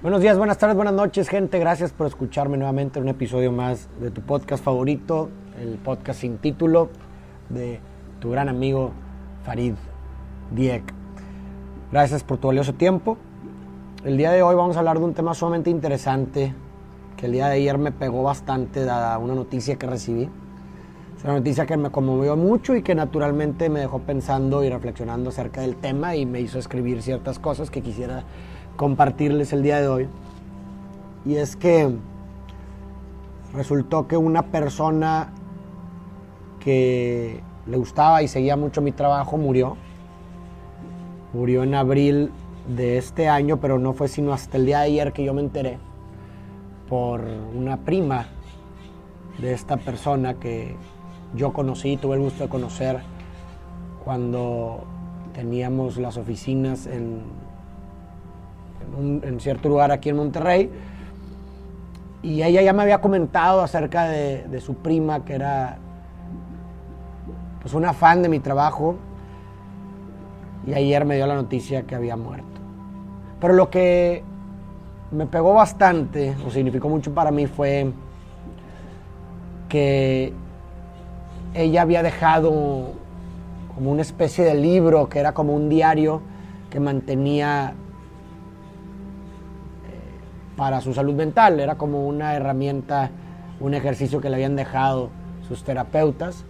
Buenos días, buenas tardes, buenas noches, gente. Gracias por escucharme nuevamente en un episodio más de tu podcast favorito, el podcast sin título de tu gran amigo Farid Diek. Gracias por tu valioso tiempo. El día de hoy vamos a hablar de un tema sumamente interesante que el día de ayer me pegó bastante dada una noticia que recibí. Es una noticia que me conmovió mucho y que naturalmente me dejó pensando y reflexionando acerca del tema y me hizo escribir ciertas cosas que quisiera compartirles el día de hoy. Y es que resultó que una persona que le gustaba y seguía mucho mi trabajo murió. Murió en abril de este año, pero no fue sino hasta el día de ayer que yo me enteré por una prima de esta persona que yo conocí, tuve el gusto de conocer cuando teníamos las oficinas en en, cierto lugar aquí en Monterrey. Y ella ya me había comentado acerca de, su prima, que era pues una fan de mi trabajo. Y ayer me dio la noticia que había muerto. Pero lo que me pegó bastante, o significó mucho para mí, fue que ella había dejado como una especie de libro que era como un diario que mantenía para su salud mental. Era como una herramienta, un ejercicio que le habían dejado sus terapeutas.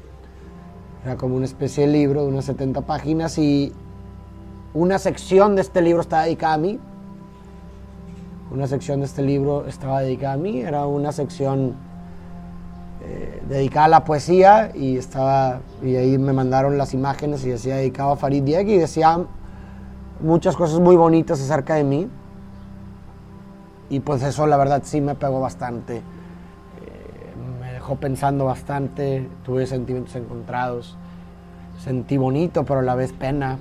Era como una especie de libro de unas 70 páginas y una sección de este libro estaba dedicada a mí. Una sección de este libro estaba dedicada a mí. Era una sección eh, dedicada a la poesía y estaba y ahí me mandaron las imágenes y decía dedicado a Farid Dieg y decía muchas cosas muy bonitas acerca de mí y pues eso la verdad sí me pegó bastante. Eh, me dejó pensando bastante, tuve sentimientos encontrados. Sentí bonito, pero a la vez pena.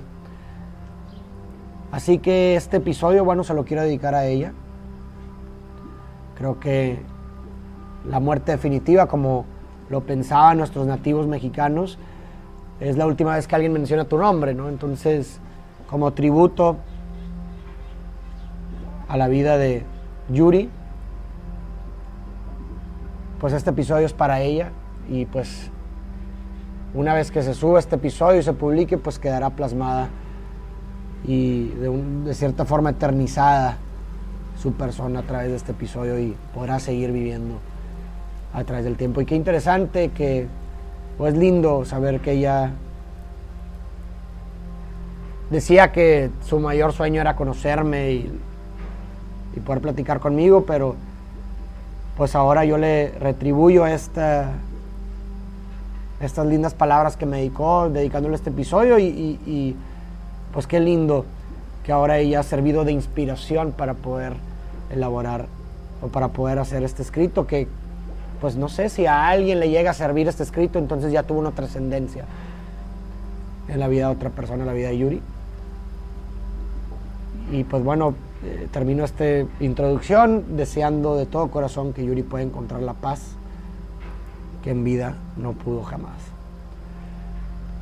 Así que este episodio, bueno, se lo quiero dedicar a ella. Creo que la muerte definitiva, como lo pensaban nuestros nativos mexicanos, es la última vez que alguien menciona tu nombre, ¿no? Entonces, como tributo a la vida de, Yuri, pues este episodio es para ella y pues una vez que se suba este episodio y se publique, pues quedará plasmada y de, cierta forma eternizada su persona a través de este episodio y podrá seguir viviendo a través del tiempo. Y qué interesante que, pues lindo saber que ella decía que su mayor sueño era conocerme y y poder platicar conmigo, pero pues ahora yo le retribuyo esta, estas lindas palabras que me dedicó, dedicándole este episodio y, pues qué lindo que ahora ella ha servido de inspiración para poder elaborar o para poder hacer este escrito que pues no sé si a alguien le llega a servir este escrito, entonces ya tuvo una trascendencia en la vida de otra persona, en la vida de Yuri. Y pues bueno, eh, termino esta introducción deseando de todo corazón que Yuri pueda encontrar la paz que en vida no pudo jamás.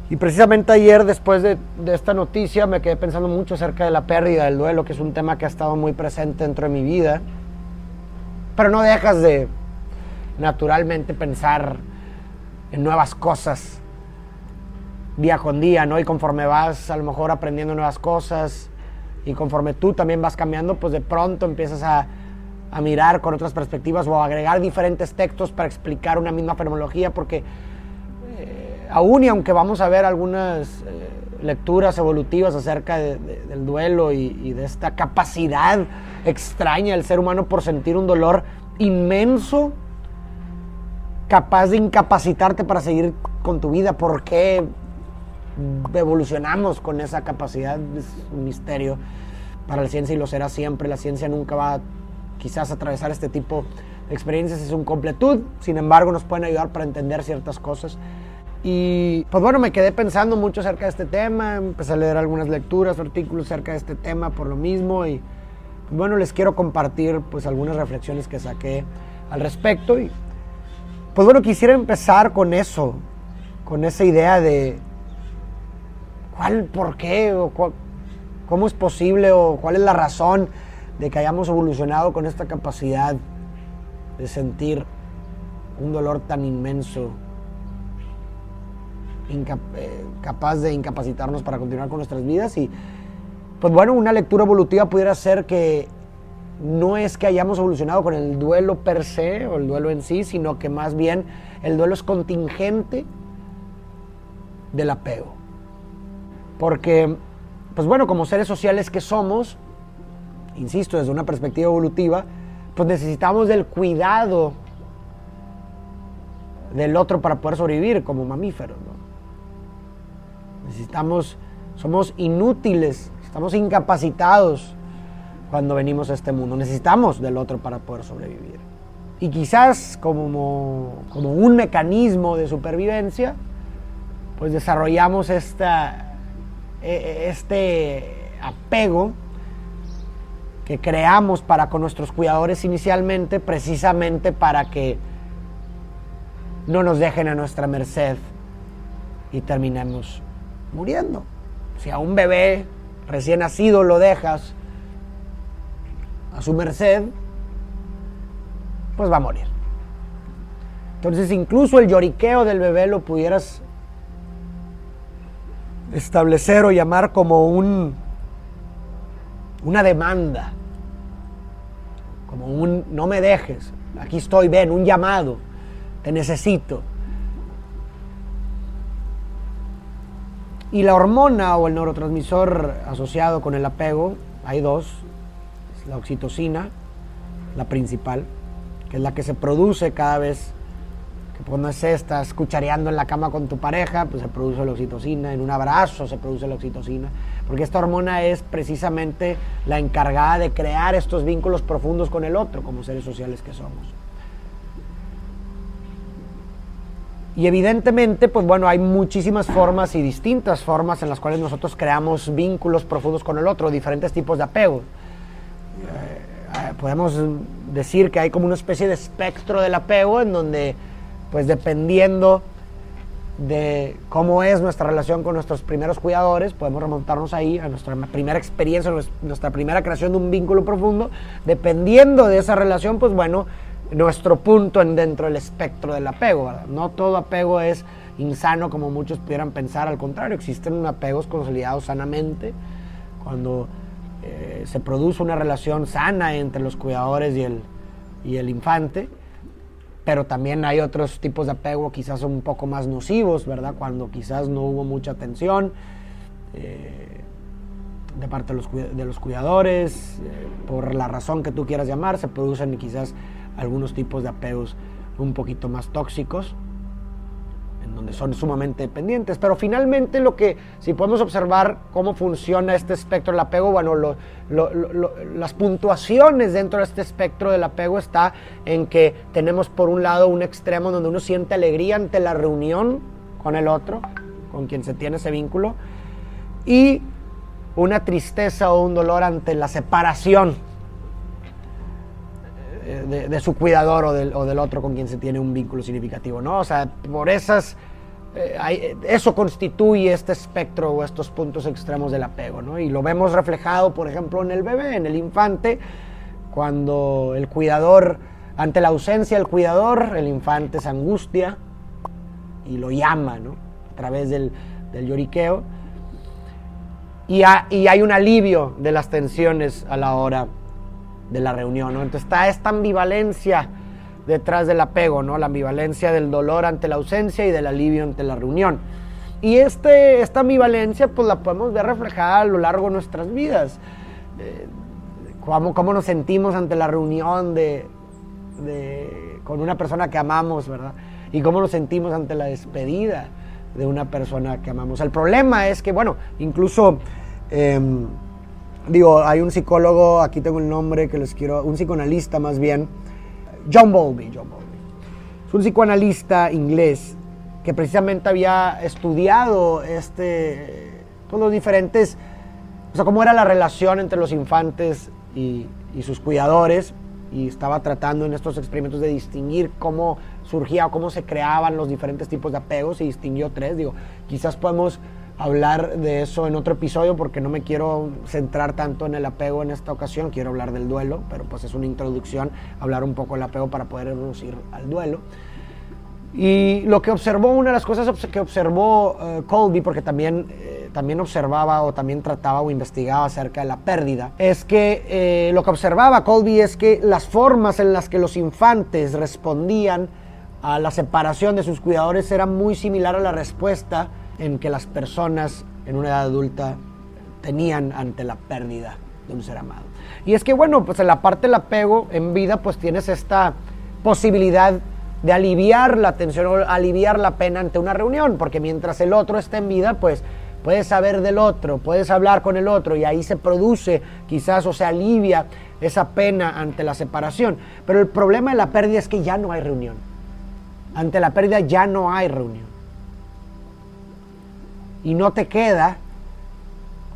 Y precisamente ayer, después de, de, esta noticia, me quedé pensando mucho acerca de la pérdida, del duelo, que es un tema que ha estado muy presente dentro de mi vida. Pero no dejas de naturalmente pensar en nuevas cosas día con día, ¿no? Y conforme vas a lo mejor aprendiendo nuevas cosas, y conforme tú también vas cambiando, pues de pronto empiezas a, mirar con otras perspectivas o a agregar diferentes textos para explicar una misma fenomenología, porque eh, aún y aunque vamos a ver algunas eh, lecturas evolutivas acerca del duelo y, y, de esta capacidad extraña del ser humano por sentir un dolor inmenso, capaz de incapacitarte para seguir con tu vida, ¿por qué evolucionamos con esa capacidad, es un misterio para la ciencia y lo será siempre. La ciencia nunca va quizás atravesar este tipo de experiencias, es un completud, sin embargo nos pueden ayudar para entender ciertas cosas. Y pues bueno, me quedé pensando mucho acerca de este tema, empecé a leer algunas lecturas, artículos acerca de este tema por lo mismo y pues bueno, les quiero compartir pues algunas reflexiones que saqué al respecto y pues bueno, quisiera empezar con eso, con esa idea de ¿Cuál, por qué? O ¿Cómo es posible? ¿O cuál es la razón de que hayamos evolucionado con esta capacidad de sentir un dolor tan inmenso, eh, capaz de incapacitarnos para continuar con nuestras vidas. Y pues bueno, una lectura evolutiva pudiera ser que no es que hayamos evolucionado con el duelo per se o el duelo en sí, sino que más bien el duelo es contingente del apego. Porque, pues bueno, como seres sociales que somos, insisto, desde una perspectiva evolutiva, pues necesitamos del cuidado del otro para poder sobrevivir como mamíferos. Necesitamos, somos inútiles, estamos incapacitados cuando venimos a este mundo. Necesitamos del otro para poder sobrevivir. Y quizás como, como un mecanismo de supervivencia, pues desarrollamos esta, este apego que creamos para con nuestros cuidadores inicialmente, precisamente para que no nos dejen a nuestra merced y terminemos muriendo. Si a un bebé recién nacido lo dejas a su merced, pues va a morir. Entonces incluso el lloriqueo del bebé lo pudieras establecer o llamar como un una demanda, como un no me dejes, aquí estoy, ven, un llamado, te necesito. Y la hormona o el neurotransmisor asociado con el apego, hay dos, la oxitocina, la principal, que es la que se produce cada vez que pues no estás cuchareando en la cama con tu pareja, pues se produce la oxitocina, en un abrazo se produce la oxitocina, porque esta hormona es precisamente la encargada de crear estos vínculos profundos con el otro, como seres sociales que somos. Y evidentemente, pues bueno, hay muchísimas formas y distintas formas en las cuales nosotros creamos vínculos profundos con el otro, diferentes tipos de apego. Eh, podemos decir que hay como una especie de espectro del apego en donde, pues dependiendo de cómo es nuestra relación con nuestros primeros cuidadores, podemos remontarnos ahí a nuestra primera experiencia, nuestra primera creación de un vínculo profundo. Dependiendo de esa relación, pues bueno, nuestro punto en dentro del espectro del apego. No todo apego es insano como muchos pudieran pensar, al contrario, existen apegos consolidados sanamente. Cuando eh, se produce una relación sana entre los cuidadores y el, y el infante, pero también hay otros tipos de apego quizás un poco más nocivos, ¿verdad? Cuando quizás no hubo mucha atención eh, de parte de los, cuidadores, eh, por la razón que tú quieras llamar, se producen quizás algunos tipos de apegos un poquito más tóxicos donde son sumamente dependientes. Pero finalmente lo que, si podemos observar cómo funciona este espectro del apego, bueno, las puntuaciones dentro de este espectro del apego está en que tenemos por un lado un extremo donde uno siente alegría ante la reunión con el otro, con quien se tiene ese vínculo, y una tristeza o un dolor ante la separación de, su cuidador o del, otro con quien se tiene un vínculo significativo, ¿no? O sea, por esas, eh, eso constituye este espectro o estos puntos extremos del apego, ¿no? Y lo vemos reflejado, por ejemplo, en el bebé, en el infante, cuando el cuidador, ante la ausencia del cuidador, el infante se angustia y lo llama, ¿no? A través del, lloriqueo. Y, y hay un alivio de las tensiones a la hora de la reunión, ¿no? Entonces está esta ambivalencia detrás del apego, ¿no? La ambivalencia del dolor ante la ausencia y del alivio ante la reunión. Y este, esta ambivalencia pues la podemos ver reflejada a lo largo de nuestras vidas. Eh, cómo, nos sentimos ante la reunión de, con una persona que amamos, ¿verdad? Y cómo nos sentimos ante la despedida de una persona que amamos. El problema es que, bueno, incluso... Em, digo, hay un psicólogo, aquí tengo el nombre que les quiero, un psicoanalista más bien, John Bowlby, John Bowlby. Es un psicoanalista inglés que precisamente había estudiado este, todos pues, los diferentes, o sea, cómo era la relación entre los infantes y, y sus cuidadores, y estaba tratando en estos experimentos de distinguir cómo surgía o cómo se creaban los diferentes tipos de apegos y distinguió tres. Digo, quizás podemos hablar de eso en otro episodio porque no me quiero centrar tanto en el apego en esta ocasión, quiero hablar del duelo, pero pues es una introducción, hablar un poco del apego para poder reducir al duelo. Y lo que observó, una de las cosas que observó uh, Colby, porque también, eh, también observaba o también trataba o investigaba acerca de la pérdida, es que eh, lo que observaba Colby es que las formas en las que los infantes respondían a la separación de sus cuidadores era muy similar a la respuesta en que las personas en una edad adulta tenían ante la pérdida de un ser amado. Y es que bueno, pues en la parte del apego en vida pues tienes esta posibilidad de aliviar la tensión o aliviar la pena ante una reunión, porque mientras el otro está en vida, pues puedes saber del otro, puedes hablar con el otro y ahí se produce quizás o se alivia esa pena ante la separación. Pero el problema de la pérdida es que ya no hay reunión. Ante la pérdida ya no hay reunión y no te queda,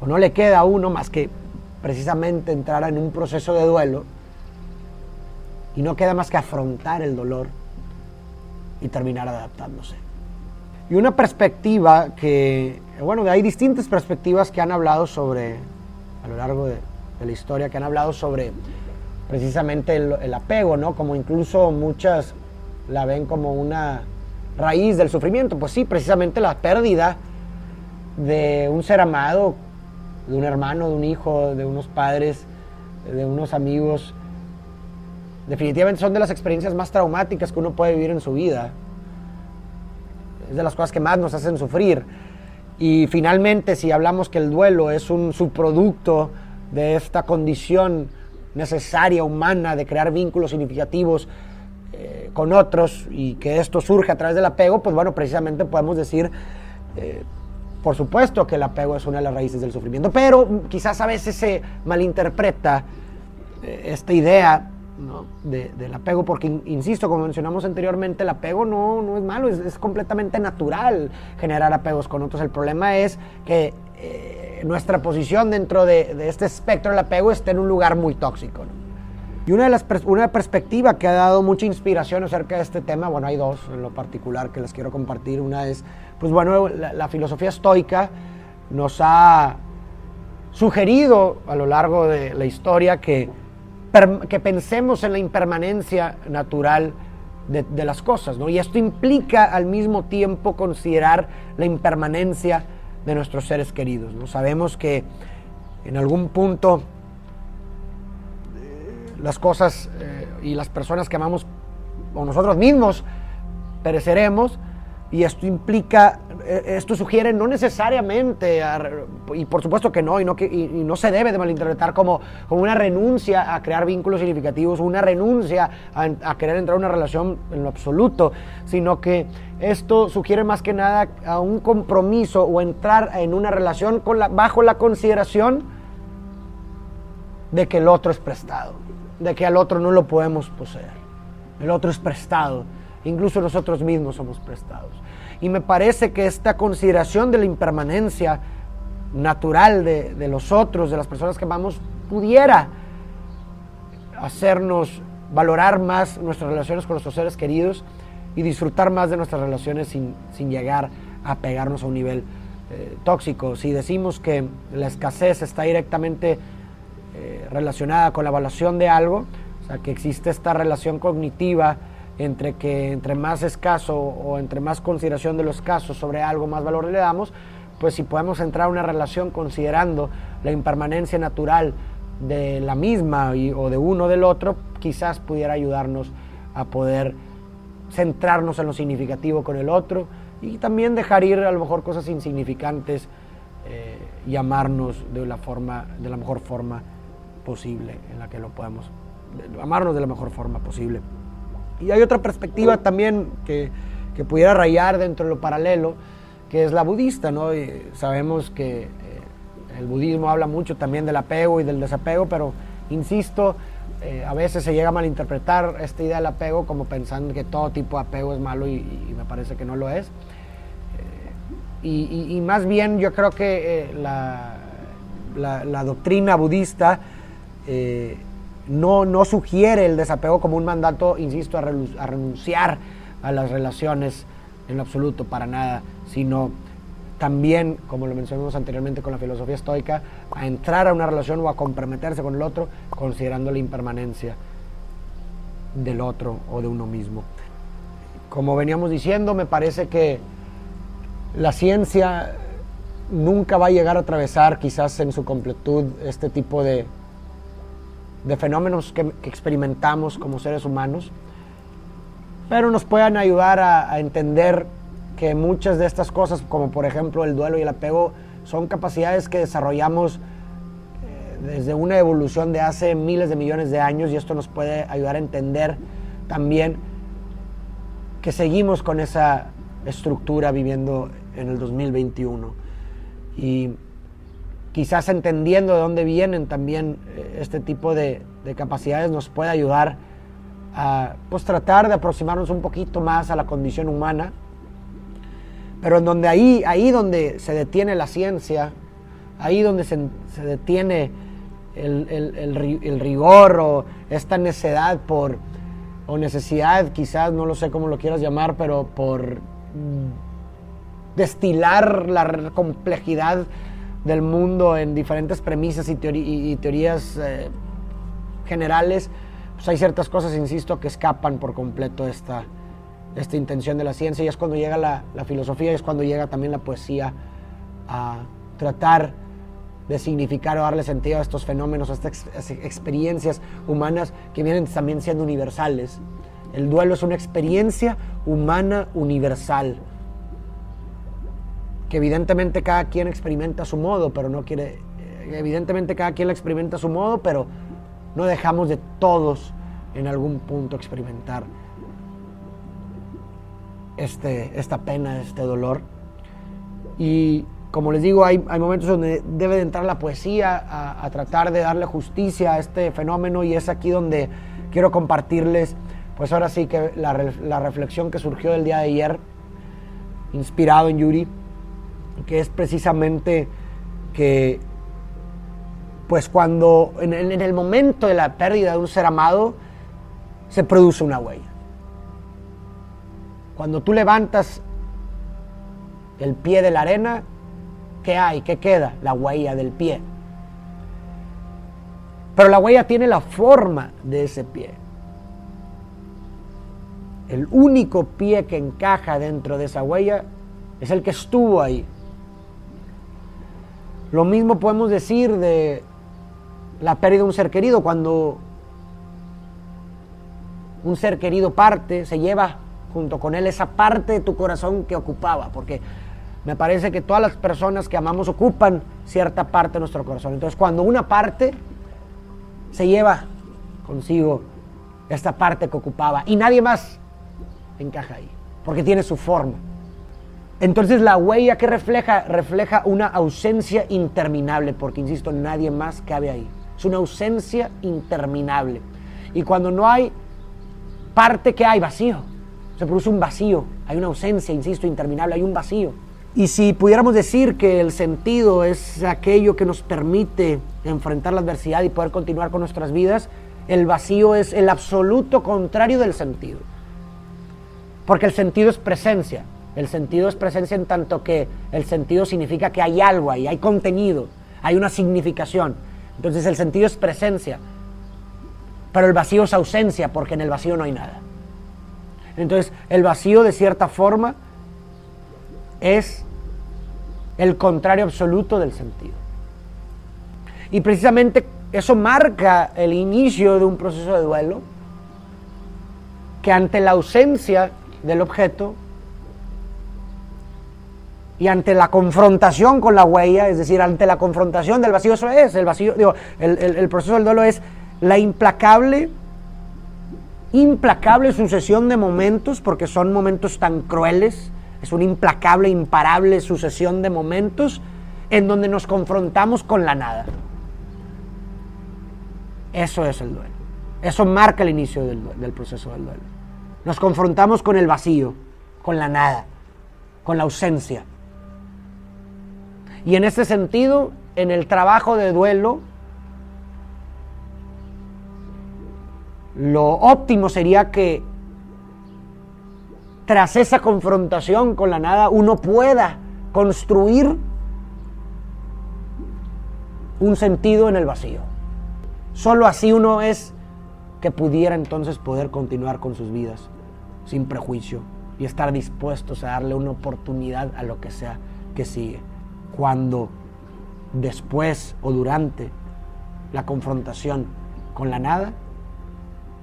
o no le queda a uno más que precisamente entrar en un proceso de duelo, y no queda más que afrontar el dolor y terminar adaptándose. Y una perspectiva que, bueno, hay distintas perspectivas que han hablado sobre, a lo largo de, la historia, que han hablado sobre precisamente el, el, apego, ¿no? Como incluso muchas la ven como una raíz del sufrimiento. Pues sí, precisamente la pérdida de un ser amado, de un hermano, de un hijo, de unos padres, de unos amigos, definitivamente son de las experiencias más traumáticas que uno puede vivir en su vida. Es de las cosas que más nos hacen sufrir. Y finalmente, si hablamos que el duelo es un subproducto de esta condición necesaria, humana, de crear vínculos significativos eh, con otros y que esto surge a través del apego, pues bueno, precisamente podemos decir eh, por supuesto que el apego es una de las raíces del sufrimiento, pero quizás a veces se malinterpreta eh, esta idea del apego, porque, insisto, como mencionamos anteriormente, el apego no, no es malo, es, completamente natural generar apegos con otros. El problema es que eh, nuestra posición dentro de, este espectro del apego esté en un lugar muy tóxico. Y una, de las, una perspectiva que ha dado mucha inspiración acerca de este tema, bueno, hay dos en lo particular que les quiero compartir. Una es pues bueno, la, filosofía estoica nos ha sugerido a lo largo de la historia que, que pensemos en la impermanencia natural de, las cosas, ¿no? Y esto implica al mismo tiempo considerar la impermanencia de nuestros seres queridos, ¿no? Sabemos que en algún punto las cosas eh, y las personas que amamos o nosotros mismos pereceremos, y esto implica, eh, esto sugiere no necesariamente, y por supuesto que no, y no, que, no se debe de malinterpretar como, como, una renuncia a crear vínculos significativos, una renuncia a, querer entrar en una relación en lo absoluto, sino que esto sugiere más que nada a un compromiso o entrar en una relación bajo la consideración de que el otro es prestado, de que al otro no lo podemos poseer. El otro es prestado Incluso nosotros mismos somos prestados. Y me parece que esta consideración de la impermanencia natural de, los otros, de las personas que amamos, pudiera hacernos valorar más nuestras relaciones con nuestros seres queridos y disfrutar más de nuestras relaciones sin, llegar a pegarnos a un nivel eh, tóxico. Si decimos que la escasez está directamente eh, relacionada con la evaluación de algo, o sea, que existe esta relación cognitiva entre que entre más escaso o entre más consideración de los casos sobre algo, más valor le damos, pues si podemos entrar a una relación considerando la impermanencia natural de la misma o de uno del otro, quizás pudiera ayudarnos a poder centrarnos en lo significativo con el otro y también dejar ir a lo mejor cosas insignificantes eh, y amarnos de la, forma, de la mejor forma posible en la que lo podemos, amarnos de la mejor forma posible. Y hay otra perspectiva también que, que pudiera rayar dentro de lo paralelo, que es la budista, ¿no? sabemos que eh, el budismo habla mucho también del apego y del desapego, pero insisto, eh, a veces se llega a malinterpretar esta idea del apego como pensando que todo tipo de apego es malo y, me parece que no lo es. Eh, y, y, más bien yo creo que la, la, la, doctrina budista no, no sugiere el desapego como un mandato, insisto, a, renunciar a las relaciones en lo absoluto, para nada, sino también, como lo mencionamos anteriormente con la filosofía estoica, a entrar a una relación o a comprometerse con el otro considerando la impermanencia del otro o de uno mismo. Como veníamos diciendo, me parece que la ciencia nunca va a llegar a atravesar quizás en su completud este tipo de, de fenómenos que, experimentamos como seres humanos, pero nos puedan ayudar a, entender que muchas de estas cosas, como por ejemplo el duelo y el apego, son capacidades que desarrollamos eh, desde una evolución de hace miles de millones de años y esto nos puede ayudar a entender también que seguimos con esa estructura viviendo en el 2021. Y quizás entendiendo de dónde vienen también eh, este tipo de, capacidades nos puede ayudar a pues, tratar de aproximarnos un poquito más a la condición humana, pero en donde ahí, ahí donde se detiene la ciencia, ahí donde se, detiene el, rigor o esta necedad por, o necesidad, quizás, no lo sé cómo lo quieras llamar, pero por mm, destilar la complejidad del mundo en diferentes premisas y, teorías eh, generales, pues hay ciertas cosas, insisto, que escapan por completo esta, esta intención de la ciencia y es cuando llega la, filosofía y es cuando llega también la poesía a tratar de significar o darle sentido a estos fenómenos, a estas experiencias humanas que vienen también siendo universales. El duelo es una experiencia humana universal que evidentemente cada quien experimenta a su modo, pero no quiere, eh, evidentemente cada quien la experimenta a su modo, pero no dejamos de todos en algún punto experimentar este, esta pena, este dolor. Y como les digo, hay, momentos donde debe de entrar la poesía a, tratar de darle justicia a este fenómeno y es aquí donde quiero compartirles, pues ahora sí que la, la reflexión que surgió del día de ayer, inspirado en Yuri, que es precisamente que, pues cuando en el, momento de la pérdida de un ser amado, se produce una huella. Cuando tú levantas el pie de la arena, ¿qué hay? ¿Qué queda? La huella del pie. Pero la huella tiene la forma de ese pie. El único pie que encaja dentro de esa huella es el que estuvo ahí. Lo mismo podemos decir de la pérdida de un ser querido. Cuando un ser querido parte, se lleva junto con él esa parte de tu corazón que ocupaba, porque me parece que todas las personas que amamos ocupan cierta parte de nuestro corazón. Entonces, cuando una parte se lleva consigo esta parte que ocupaba y nadie más encaja ahí, porque tiene su forma. Entonces la huella que refleja, refleja una ausencia interminable, porque insisto, nadie más cabe ahí. Es una ausencia interminable. Y cuando no hay parte que hay, vacío. Se produce un vacío, hay una ausencia, insisto, interminable, hay un vacío. Y si pudiéramos decir que el sentido es aquello que nos permite enfrentar la adversidad y poder continuar con nuestras vidas, el vacío es el absoluto contrario del sentido. Porque el sentido es presencia, el sentido es presencia en tanto que el sentido significa que hay algo ahí, hay contenido, hay una significación. Entonces el sentido es presencia, pero el vacío es ausencia porque en el vacío no hay nada. Entonces el vacío de cierta forma es el contrario absoluto del sentido. Y precisamente eso marca el inicio de un proceso de duelo que ante la ausencia del objeto y ante la confrontación con la huella, es decir, ante la confrontación del vacío, eso es, el vacío, digo, el, proceso del duelo es la implacable, implacable sucesión de momentos, porque son momentos tan crueles, es una implacable, imparable sucesión de momentos en donde nos confrontamos con la nada. Eso es el duelo. Eso marca el inicio del, del proceso del duelo. Nos confrontamos con el vacío, con la nada, con la ausencia. Y en ese sentido, en el trabajo de duelo, lo óptimo sería que tras esa confrontación con la nada uno pueda construir un sentido en el vacío. Solo así uno es que pudiera entonces poder continuar con sus vidas sin prejuicio y estar dispuestos a darle una oportunidad a lo que sea que sigue. Cuando después o durante la confrontación con la nada,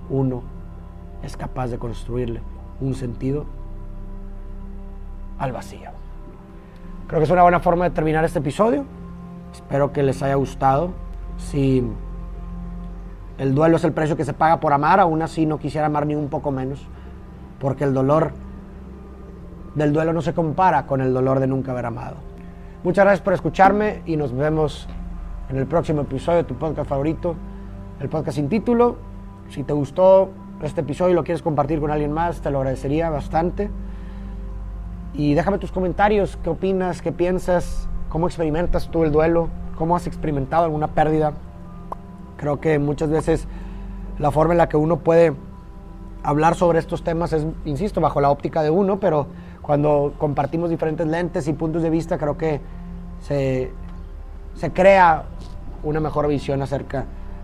uno es capaz de construirle un sentido al vacío. Creo que es una buena forma de terminar este episodio. Espero que les haya gustado. Si el duelo es el precio que se paga por amar, aún así no quisiera amar ni un poco menos, porque el dolor del duelo no se compara con el dolor de nunca haber amado. Muchas gracias por escucharme y nos vemos en el próximo episodio de tu podcast favorito, el podcast sin título. Si te gustó este episodio y lo quieres compartir con alguien más, te lo agradecería bastante. Y déjame tus comentarios, qué opinas, qué piensas, cómo experimentas tú el duelo, cómo has experimentado alguna pérdida. Creo que muchas veces la forma en la que uno puede hablar sobre estos temas es, insisto, bajo la óptica de uno, pero cuando compartimos diferentes lentes y puntos de vista, creo que se, se crea una mejor visión acerca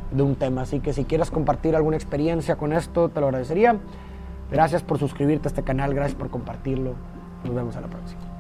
de un tema. Así que si quieres compartir alguna experiencia con esto, te lo agradecería. Gracias por suscribirte a este canal, gracias por compartirlo. Nos vemos a la próxima.